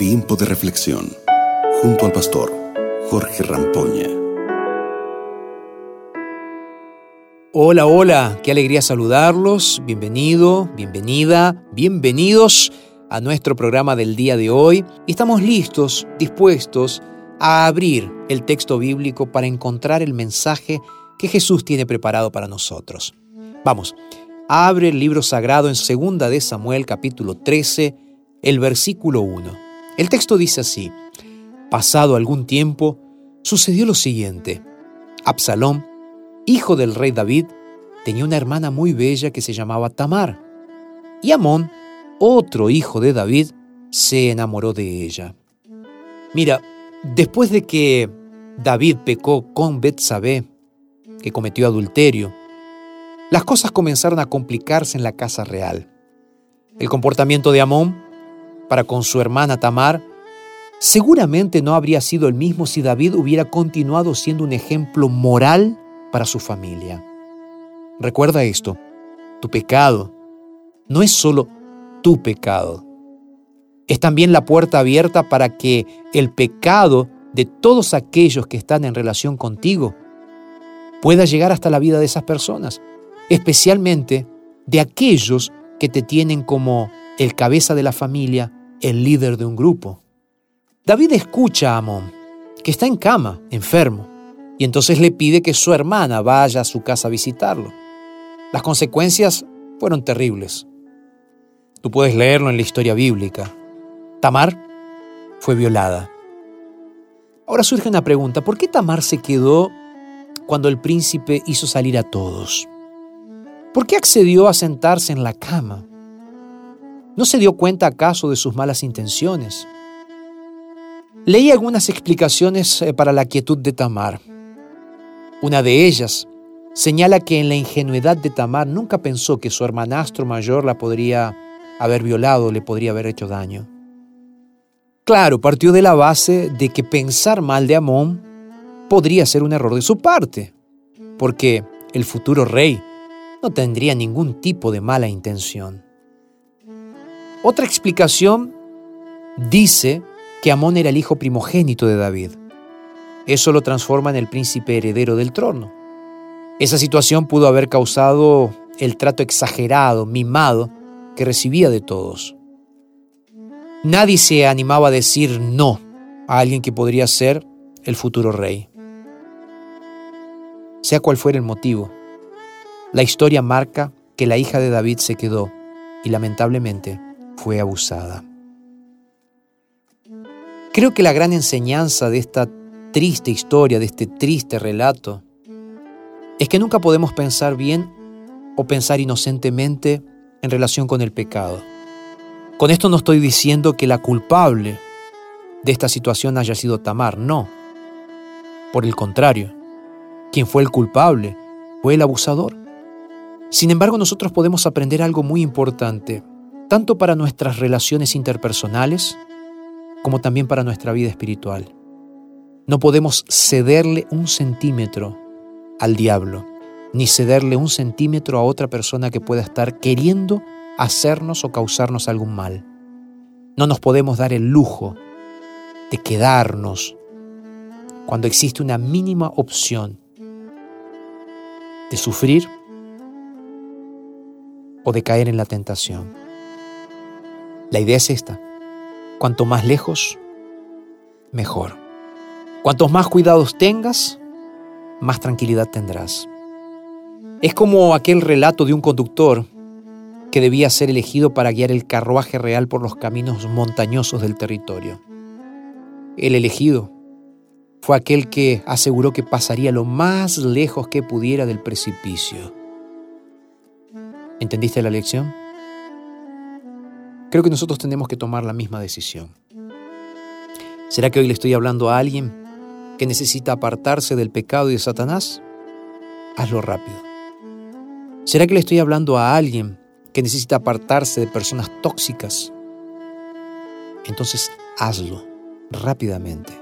Tiempo de reflexión junto al pastor Jorge Rampoña. Hola, hola, qué alegría saludarlos. Bienvenido, bienvenida, bienvenidos a nuestro programa del día de hoy. Estamos listos, dispuestos a abrir el texto bíblico para encontrar el mensaje que Jesús tiene preparado para nosotros. Vamos, abre el libro sagrado en 2 de Samuel capítulo 13, el versículo 1. El texto dice así, pasado algún tiempo, sucedió lo siguiente. Absalón, hijo del rey David, tenía una hermana muy bella que se llamaba Tamar. Y Amón, otro hijo de David, se enamoró de ella. Mira, después de que David pecó con Betsabé, que cometió adulterio, las cosas comenzaron a complicarse en la casa real. El comportamiento de Amón para con su hermana Tamar seguramente no habría sido el mismo si David hubiera continuado siendo un ejemplo moral para su familia. Recuerda esto, tu pecado no es solo tu pecado, es también la puerta abierta para que el pecado de todos aquellos que están en relación contigo pueda llegar hasta la vida de esas personas, especialmente de aquellos que te tienen como el cabeza de la familia, el líder de un grupo. David escucha a Amón, que está en cama, enfermo, y entonces le pide que su hermana vaya a su casa a visitarlo. Las consecuencias fueron terribles. Tú puedes leerlo en la historia bíblica. Tamar fue violada. Ahora surge una pregunta, ¿por qué Tamar se quedó cuando el príncipe hizo salir a todos? ¿Por qué accedió a sentarse en la cama? ¿No se dio cuenta acaso de sus malas intenciones? Leí algunas explicaciones eh, para la quietud de Tamar. Una de ellas señala que en la ingenuidad de Tamar nunca pensó que su hermanastro mayor la podría haber violado, le podría haber hecho daño. Claro, partió de la base de que pensar mal de Amón podría ser un error de su parte, porque el futuro rey no tendría ningún tipo de mala intención. Otra explicación dice que Amón era el hijo primogénito de David. Eso lo transforma en el príncipe heredero del trono. Esa situación pudo haber causado el trato exagerado, mimado, que recibía de todos. Nadie se animaba a decir no a alguien que podría ser el futuro rey. Sea cual fuera el motivo, la historia marca que la hija de David se quedó y lamentablemente fue abusada. Creo que la gran enseñanza de esta triste historia, de este triste relato, es que nunca podemos pensar bien o pensar inocentemente en relación con el pecado. Con esto no estoy diciendo que la culpable de esta situación haya sido Tamar, no. Por el contrario, quien fue el culpable fue el abusador. Sin embargo, nosotros podemos aprender algo muy importante, tanto para nuestras relaciones interpersonales como también para nuestra vida espiritual. No podemos cederle un centímetro al diablo, ni cederle un centímetro a otra persona que pueda estar queriendo hacernos o causarnos algún mal. No nos podemos dar el lujo de quedarnos cuando existe una mínima opción de sufrir o de caer en la tentación. La idea es esta. Cuanto más lejos, mejor. Cuantos más cuidados tengas, más tranquilidad tendrás. Es como aquel relato de un conductor que debía ser elegido para guiar el carruaje real por los caminos montañosos del territorio. El elegido fue aquel que aseguró que pasaría lo más lejos que pudiera del precipicio. ¿Entendiste la lección? Creo que nosotros tenemos que tomar la misma decisión. ¿Será que hoy le estoy hablando a alguien que necesita apartarse del pecado y de Satanás? Hazlo rápido. ¿Será que le estoy hablando a alguien que necesita apartarse de personas tóxicas? Entonces hazlo rápidamente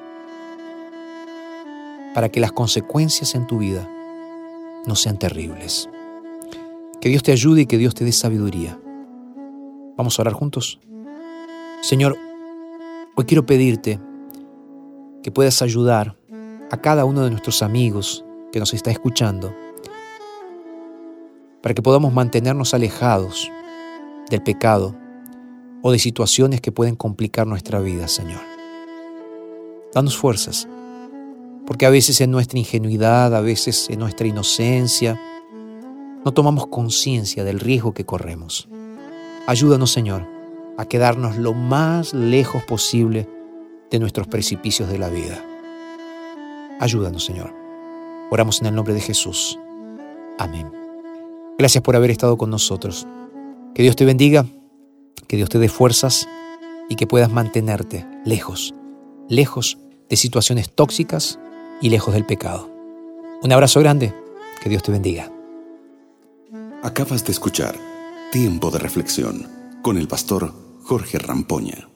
para que las consecuencias en tu vida no sean terribles. Que Dios te ayude y que Dios te dé sabiduría. Vamos a orar juntos. Señor, Hoy quiero pedirte que puedas ayudar a cada uno de nuestros amigos que nos está escuchando para que podamos mantenernos alejados del pecado o de situaciones que pueden complicar nuestra vida, Señor. Danos fuerzas, porque a veces en nuestra ingenuidad, a veces en nuestra inocencia, no tomamos conciencia del riesgo que corremos. Ayúdanos, Señor, a quedarnos lo más lejos posible de nuestros precipicios de la vida. Ayúdanos, Señor. Oramos en el nombre de Jesús. Amén. Gracias por haber estado con nosotros. Que Dios te bendiga, que Dios te dé fuerzas y que puedas mantenerte lejos, lejos de situaciones tóxicas y lejos del pecado. Un abrazo grande, que Dios te bendiga. Acabas de escuchar Tiempo de Reflexión con el pastor Jorge Rampoña.